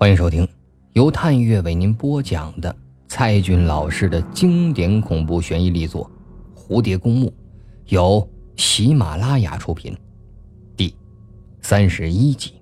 欢迎收听由探月为您播讲的蔡骏老师的经典恐怖悬疑力作《蝴蝶公墓》，由喜马拉雅出品，第三十一集。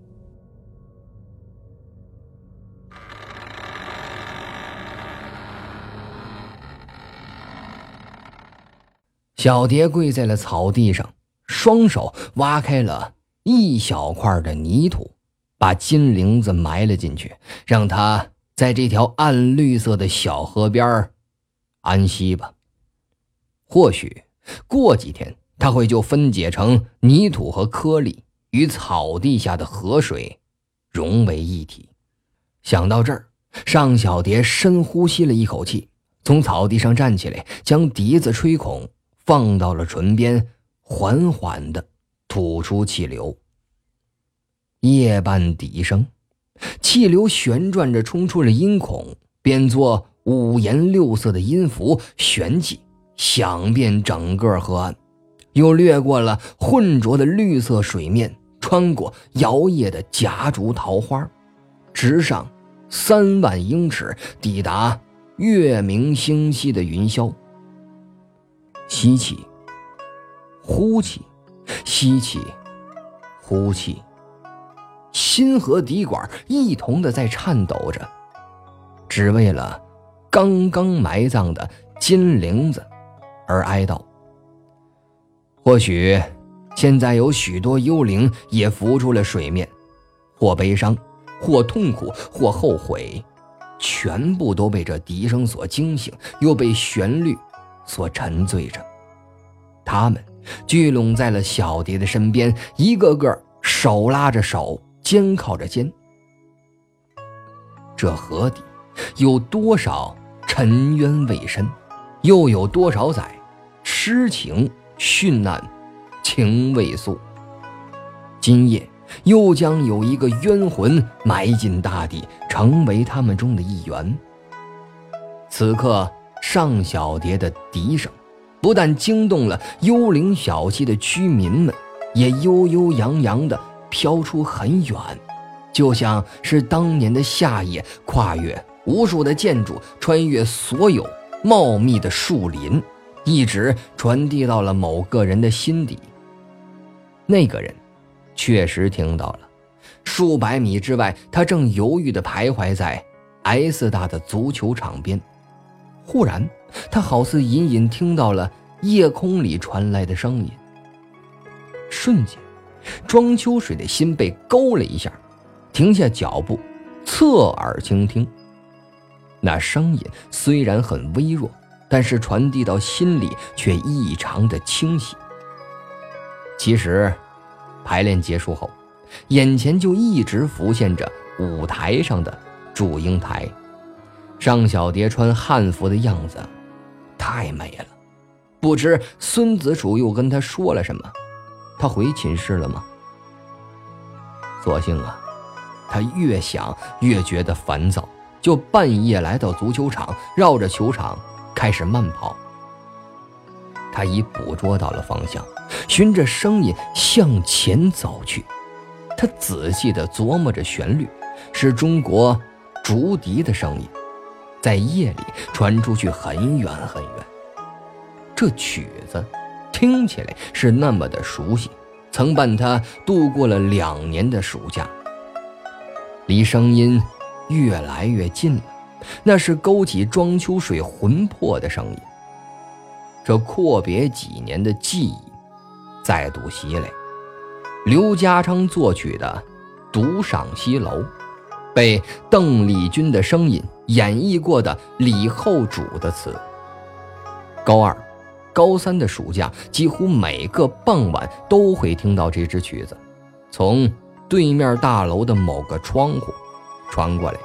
小蝶跪在了草地上，双手挖开了一小块的泥土。把金铃子埋了进去，让他在这条暗绿色的小河边安息吧。或许过几天，他会就分解成泥土和颗粒，与草地下的河水融为一体。想到这儿，尚小蝶深呼吸了一口气，从草地上站起来，将笛子吹孔放到了唇边，缓缓地吐出气流。夜半笛声，气流旋转着冲出了音孔，变作五颜六色的音符，旋起，响遍整个河岸，又掠过了浑浊的绿色水面，穿过摇曳的夹竹桃花，直上三万英尺，抵达月明星稀的云霄。吸气，呼气，吸气，呼气。心和笛管一同的在颤抖着，只为了刚刚埋葬的金铃子而哀悼。或许现在有许多幽灵也浮出了水面，或悲伤，或痛苦，或后悔，全部都被这笛声所惊醒，又被旋律所沉醉着。他们聚拢在了小蝶的身边，一个个手拉着手。肩靠着肩，这河底有多少沉冤未深，又有多少载痴情殉难，情未诉。今夜又将有一个冤魂埋进大地，成为他们中的一员。此刻，尚小蝶的笛声不但惊动了幽灵小溪的居民们，也悠悠扬扬的。飘出很远，就像是当年的夏夜，跨越无数的建筑，穿越所有茂密的树林，一直传递到了某个人的心底。那个人确实听到了，数百米之外，他正犹豫地徘徊在 S 大的足球场边。忽然，他好似隐隐听到了夜空里传来的声音，瞬间。庄秋水的心被勾了一下，停下脚步，侧耳倾听。那声音虽然很微弱，但是传递到心里却异常的清晰。其实，排练结束后，眼前就一直浮现着舞台上的祝英台，尚小蝶穿汉服的样子，太美了。不知孙子楚又跟他说了什么。他回寝室了吗？所幸啊，他越想越觉得烦躁，就半夜来到足球场，绕着球场开始慢跑。他已捕捉到了方向，循着声音向前走去。他仔细地琢磨着旋律，是中国竹笛的声音，在夜里传出去很远很远。这曲子。听起来是那么的熟悉，曾伴他度过了两年的暑假。离声音越来越近了，那是勾起庄秋水魂魄的声音。这阔别几年的记忆再度袭来。刘家昌作曲的《独上西楼》，被邓丽君的声音演绎过的李后主的词。高二。高三的暑假，几乎每个傍晚都会听到这支曲子，从对面大楼的某个窗户传过来。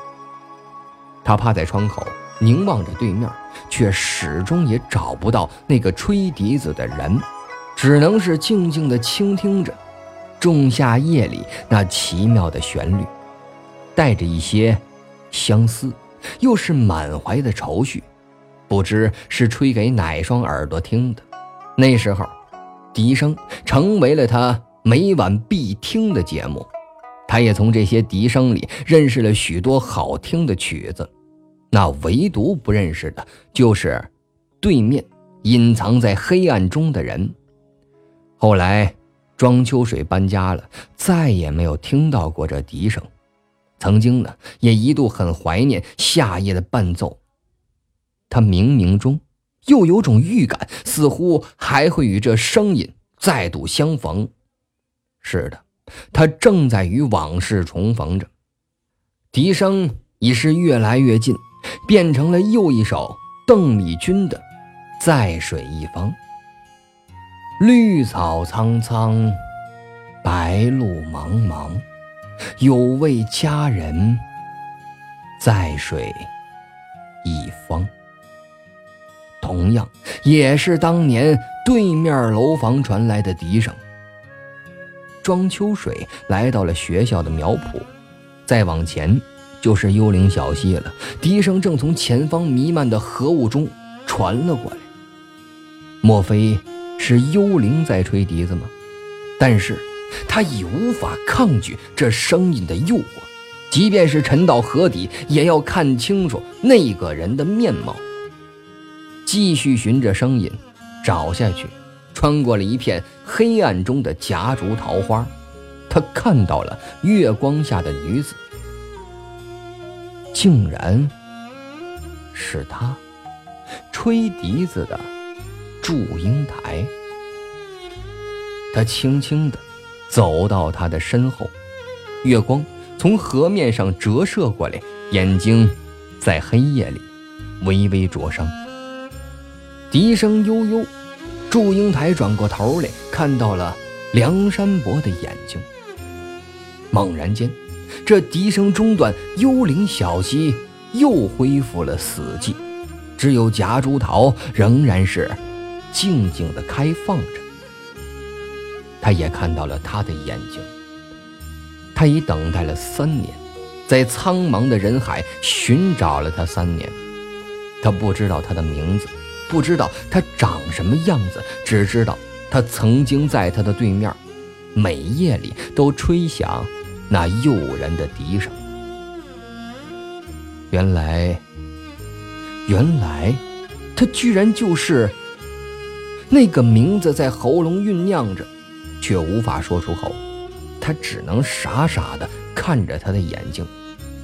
他趴在窗口凝望着对面，却始终也找不到那个吹笛子的人，只能是静静地倾听着仲夏夜里那奇妙的旋律，带着一些相思，又是满怀的愁绪。不知是吹给哪双耳朵听的，那时候，笛声成为了他每晚必听的节目。他也从这些笛声里认识了许多好听的曲子，那唯独不认识的就是对面隐藏在黑暗中的人。后来，庄秋水搬家了，再也没有听到过这笛声。曾经呢，也一度很怀念夏夜的伴奏。他冥冥中又有种预感，似乎还会与这声音再度相逢。是的。他正在与往事重逢着，笛声已是越来越近，变成了又一首邓丽君的《在水一方》。绿草苍苍，白露茫茫，有位佳人，在水一方。同样，也是当年对面楼房传来的笛声。庄秋水来到了学校的苗圃，再往前就是幽灵小溪了。笛声正从前方弥漫的河雾中传了过来，莫非是幽灵在吹笛子吗？但是他已无法抗拒这声音的诱惑，即便是沉到河底，也要看清楚那个人的面貌。继续循着声音找下去。穿过了一片黑暗中的夹竹桃花，他看到了月光下的女子，竟然是他，吹笛子的祝英台。他轻轻地走到她的身后，月光从河面上折射过来，眼睛在黑夜里微微灼伤，笛声悠悠。祝英台转过头来，看到了梁山伯的眼睛。猛然间，这笛声中断，幽灵小溪又恢复了死寂，只有夹竹桃仍然是静静的开放着。他也看到了他的眼睛。他已等待了三年，在苍茫的人海寻找了他三年，他不知道他的名字。不知道他长什么样子，只知道他曾经在他的对面，每夜里都吹响那诱人的笛声。原来，原来，他居然就是那个名字在喉咙酝酿着，却无法说出口。他只能傻傻的看着他的眼睛，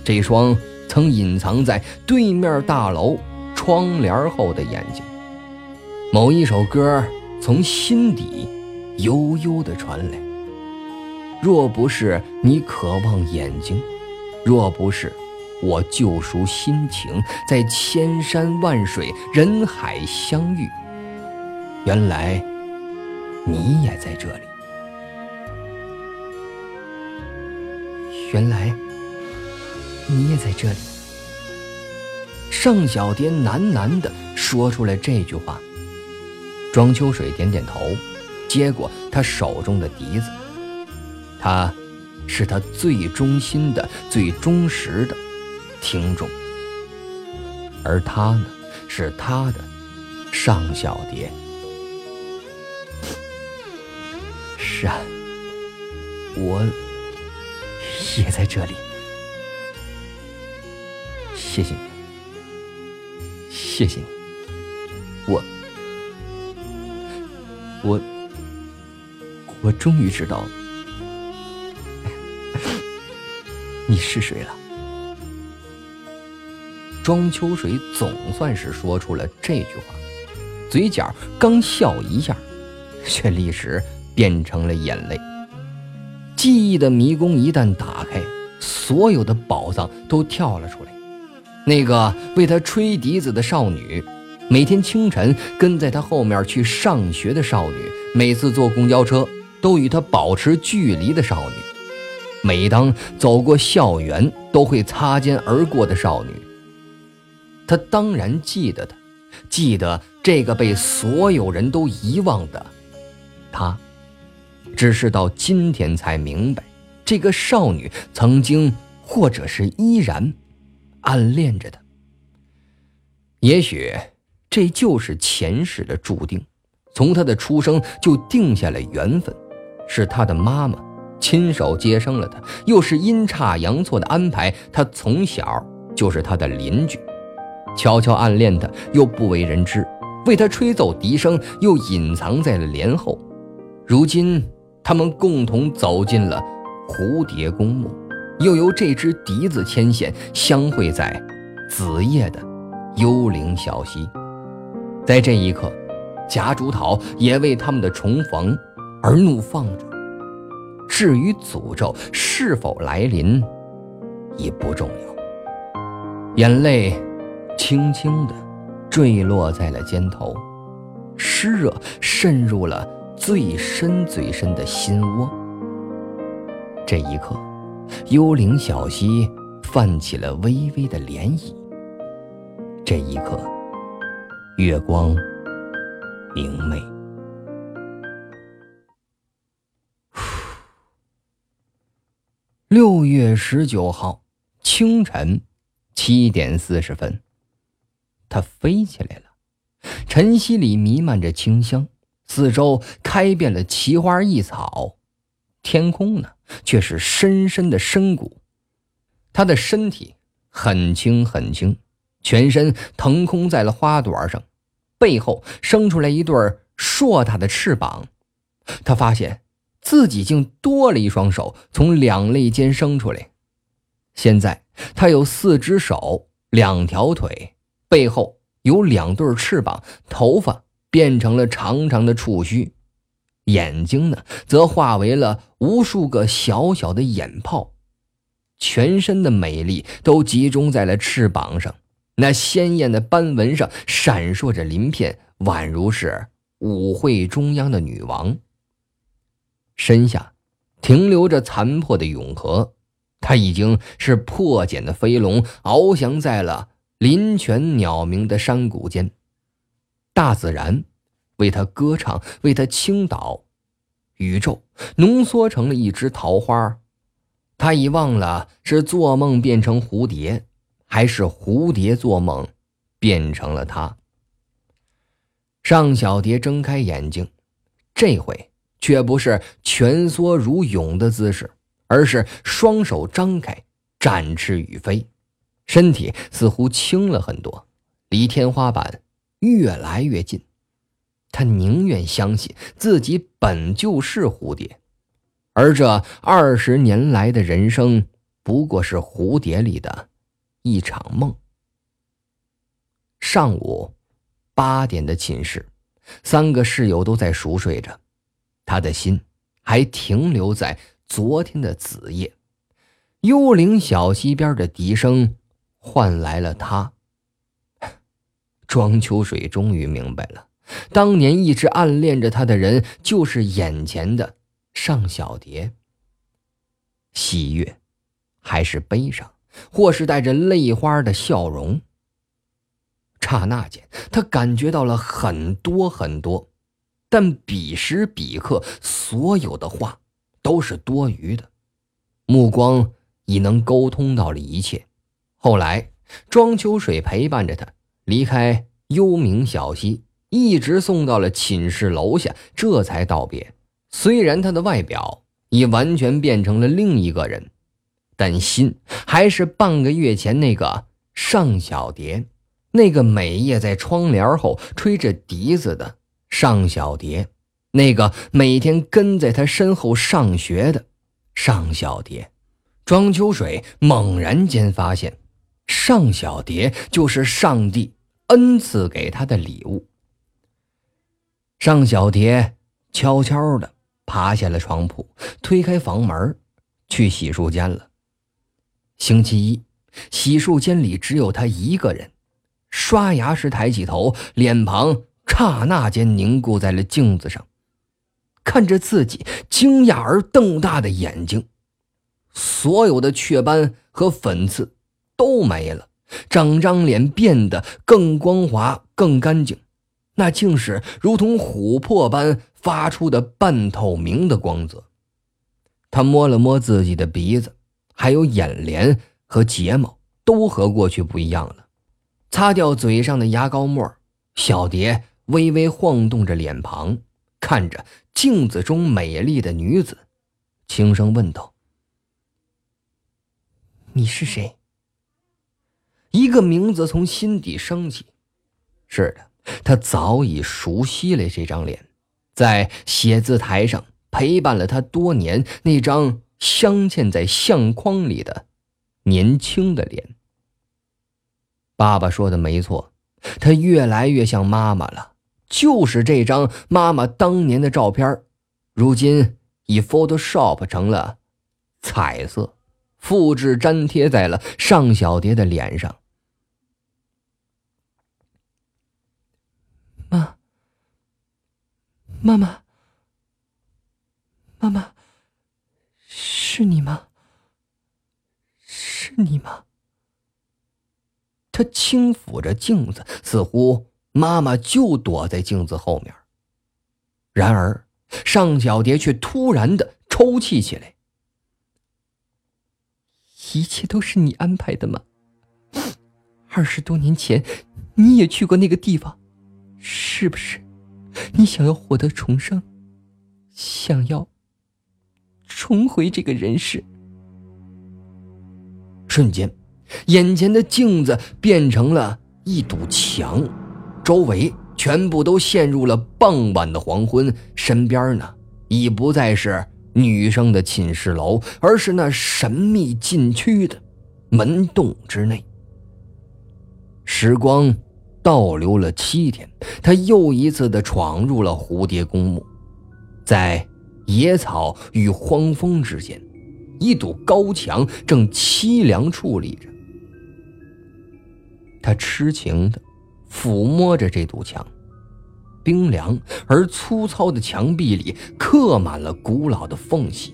这双曾隐藏在对面大楼窗帘后的眼睛。某一首歌从心底悠悠地传来。若不是你渴望眼睛，若不是我救赎心情，在千山万水人海相遇，原来你也在这里。原来你也在这里。尚小蝶喃喃地说出了这句话。庄秋水点点头，接过他手中的笛子。他，是他最忠心的、最忠实的听众。而他呢，是他的尚小蝶。是啊，我也在这里。谢谢你，谢谢你，我。我，我终于知道你是谁了。庄秋水总算是说出了这句话，嘴角刚笑一下，却立时变成了眼泪。记忆的迷宫一旦打开，所有的宝藏都跳了出来。那个为他吹笛子的少女。每天清晨跟在他后面去上学的少女，每次坐公交车都与他保持距离的少女，每当走过校园都会擦肩而过的少女，他当然记得她，记得这个被所有人都遗忘的他，只是到今天才明白，这个少女曾经或者是依然暗恋着他，也许。这就是前世的注定，从他的出生就定下了缘分，是他的妈妈亲手接生了他，又是阴差阳错的安排，他从小就是他的邻居，悄悄暗恋他又不为人知，为他吹奏笛声又隐藏在了帘后。如今，他们共同走进了蝴蝶公墓，又由这只笛子牵线，相会在子夜的幽灵小溪。在这一刻，夹竹桃也为他们的重逢而怒放着。至于诅咒是否来临，已不重要。眼泪轻轻地坠落在了肩头，湿热渗入了最深最深的心窝。这一刻，幽灵小溪泛起了微微的涟漪。这一刻。月光明媚。六月十九号清晨七点四十分，它飞起来了。晨曦里弥漫着清香，四周开遍了奇花异草，天空呢却是深深的深谷。它的身体很轻很轻，全身腾空在了花朵上。背后生出来一对硕大的翅膀，他发现自己竟多了一双手从两肋间生出来。现在他有四只手、两条腿，背后有两对翅膀，头发变成了长长的触须，眼睛呢则化为了无数个小小的眼泡，全身的美丽都集中在了翅膀上。那鲜艳的斑纹上闪烁着鳞片，宛如是舞会中央的女王。身下停留着残破的永和，它已经是破茧的飞龙，翱翔在了林泉鸟鸣的山谷间。大自然为它歌唱，为它倾倒，宇宙浓缩成了一只桃花。他已忘了是做梦变成蝴蝶。还是蝴蝶做梦，变成了他。尚小蝶睁开眼睛，这回却不是蜷缩如蛹的姿势，而是双手张开，展翅欲飞，身体似乎轻了很多，离天花板越来越近。他宁愿相信自己本就是蝴蝶，而这二十年来的人生不过是蝴蝶里的。一场梦。上午八点的寝室，三个室友都在熟睡着，他的心还停留在昨天的子夜。幽灵小溪边的笛声换来了他。庄秋水终于明白了，当年一直暗恋着他的人，就是眼前的尚小蝶。喜悦，还是悲伤？或是带着泪花的笑容。刹那间，他感觉到了很多很多，但彼时彼刻，所有的话都是多余的。目光已能沟通到了一切。后来，庄秋水陪伴着他离开幽冥小溪，一直送到了寝室楼下，这才道别。虽然他的外表已完全变成了另一个人。但心还是半个月前那个尚小蝶，那个每夜在窗帘后吹着笛子的尚小蝶，那个每天跟在他身后上学的尚小蝶。庄秋水猛然间发现，尚小蝶就是上帝恩赐给他的礼物。尚小蝶悄悄地爬下了床铺，推开房门，去洗漱间了。星期一，洗漱间里只有他一个人。刷牙时抬起头，脸庞刹那间凝固在了镜子上，看着自己惊讶而瞪大的眼睛，所有的雀斑和粉刺都没了，整张脸变得更光滑、更干净，那竟是如同琥珀般发出的半透明的光泽。他摸了摸自己的鼻子。还有眼帘和睫毛都和过去不一样了，擦掉嘴上的牙膏沫，小蝶微微晃动着脸庞，看着镜子中美丽的女子，轻声问道：“你是谁？”一个名字从心底升起。是的，他早已熟悉了这张脸，在写字台上陪伴了他多年那张镶嵌在相框里的年轻的脸。爸爸说的没错，他越来越像妈妈了，就是这张妈妈当年的照片，如今以 Photoshop 成了彩色，复制粘贴在了尚小蝶的脸上。妈，妈妈，妈妈，是你吗？是你吗？他轻抚着镜子，似乎妈妈就躲在镜子后面。然而，尚小蝶却突然的抽泣起来。一切都是你安排的吗？二十多年前，你也去过那个地方。是不是，你想要获得重生，想要重回这个人世？瞬间，眼前的镜子变成了一堵墙，周围全部都陷入了傍晚的黄昏。身边呢，已不再是女生的寝室楼，而是那神秘禁区的门洞之内。时光。倒流了七天，他又一次的闯入了蝴蝶公墓，在野草与荒风之间，一堵高墙正凄凉矗立着。他痴情的抚摸着这堵墙，冰凉而粗糙的墙壁里刻满了古老的缝隙，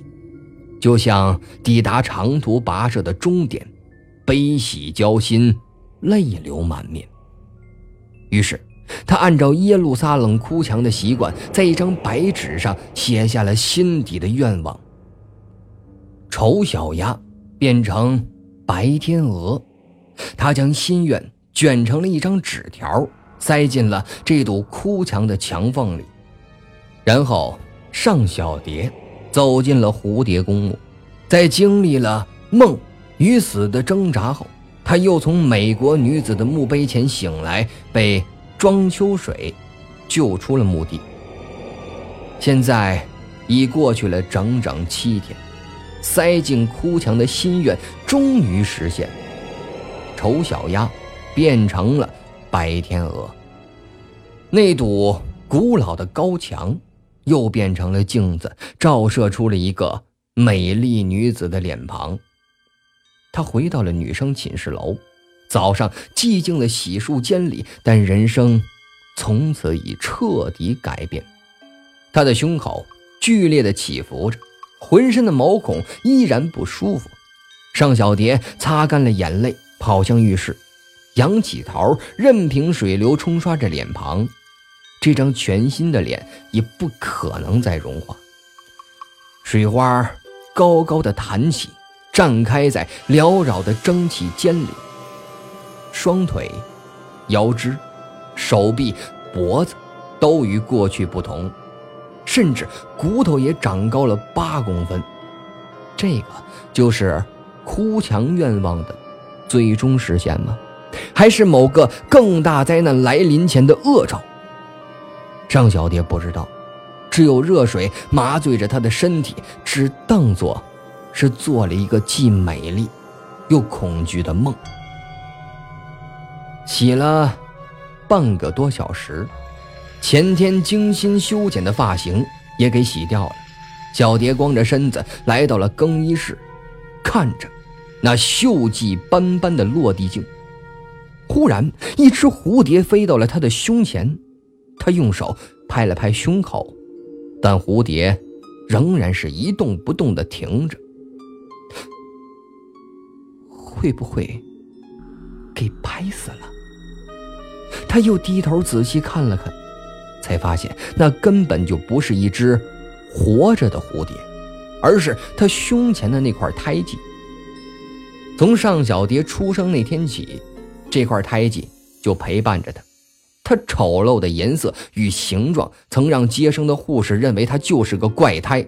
就像抵达长途跋涉的终点，悲喜交心，泪流满面。于是，他按照耶路撒冷哭墙的习惯，在一张白纸上写下了心底的愿望。丑小鸭变成白天鹅，他将心愿卷成了一张纸条，塞进了这堵哭墙的墙缝里。然后，尚小蝶走进了蝴蝶公墓，在经历了梦与死的挣扎后。他又从美国女子的墓碑前醒来，被庄秋水救出了墓地。现在已过去了整整七天，塞进哭墙的心愿终于实现，丑小鸭变成了白天鹅。那堵古老的高墙又变成了镜子，照射出了一个美丽女子的脸庞。他回到了女生寝室楼，早上寂静的洗漱间里，但人生从此已彻底改变。他的胸口剧烈的起伏着，浑身的毛孔依然不舒服。尚小蝶擦干了眼泪，跑向浴室，仰起头，任凭水流冲刷着脸庞。这张全新的脸已不可能再融化。水花高高的弹起。绽开在缭绕的蒸汽间里，双腿、腰肢、手臂、脖子都与过去不同，甚至骨头也长高了八公分。这个就是哭墙愿望的最终实现吗？还是某个更大灾难来临前的恶兆？张小蝶不知道，只有热水麻醉着她的身体，只当作。是做了一个既美丽又恐惧的梦。洗了半个多小时，前天精心修剪的发型也给洗掉了。小蝶光着身子来到了更衣室，看着那锈迹斑斑的落地镜，忽然一只蝴蝶飞到了他的胸前，他用手拍了拍胸口，但蝴蝶仍然是一动不动地停着。会不会给拍死了？他又低头仔细看了看，才发现那根本就不是一只活着的蝴蝶，而是他胸前的那块胎记。从尚小蝶出生那天起，这块胎记就陪伴着他。它丑陋的颜色与形状曾让接生的护士认为它就是个怪胎。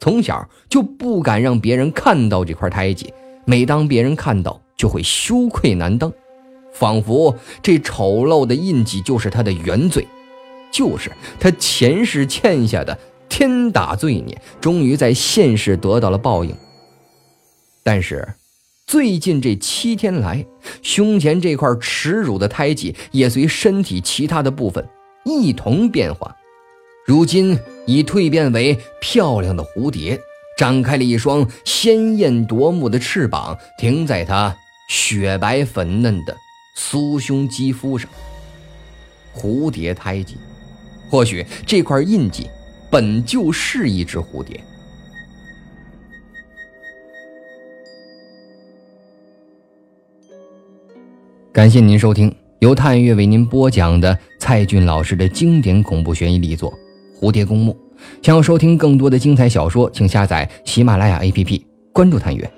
从小就不敢让别人看到这块胎记，每当别人看到，就会羞愧难当，仿佛这丑陋的印记就是他的原罪，就是他前世欠下的天大罪孽，终于在现世得到了报应。但是，最近这七天来，胸前这块耻辱的胎记也随身体其他的部分一同变化，如今已蜕变为漂亮的蝴蝶，展开了一双鲜艳夺目的翅膀，停在它雪白粉嫩的酥胸肌肤上。蝴蝶胎记，或许这块印记本就是一只蝴蝶。感谢您收听由探月为您播讲的蔡骏老师的经典恐怖悬疑力作《蝴蝶公墓》。想要收听更多的精彩小说，请下载喜马拉雅 APP，关注探月。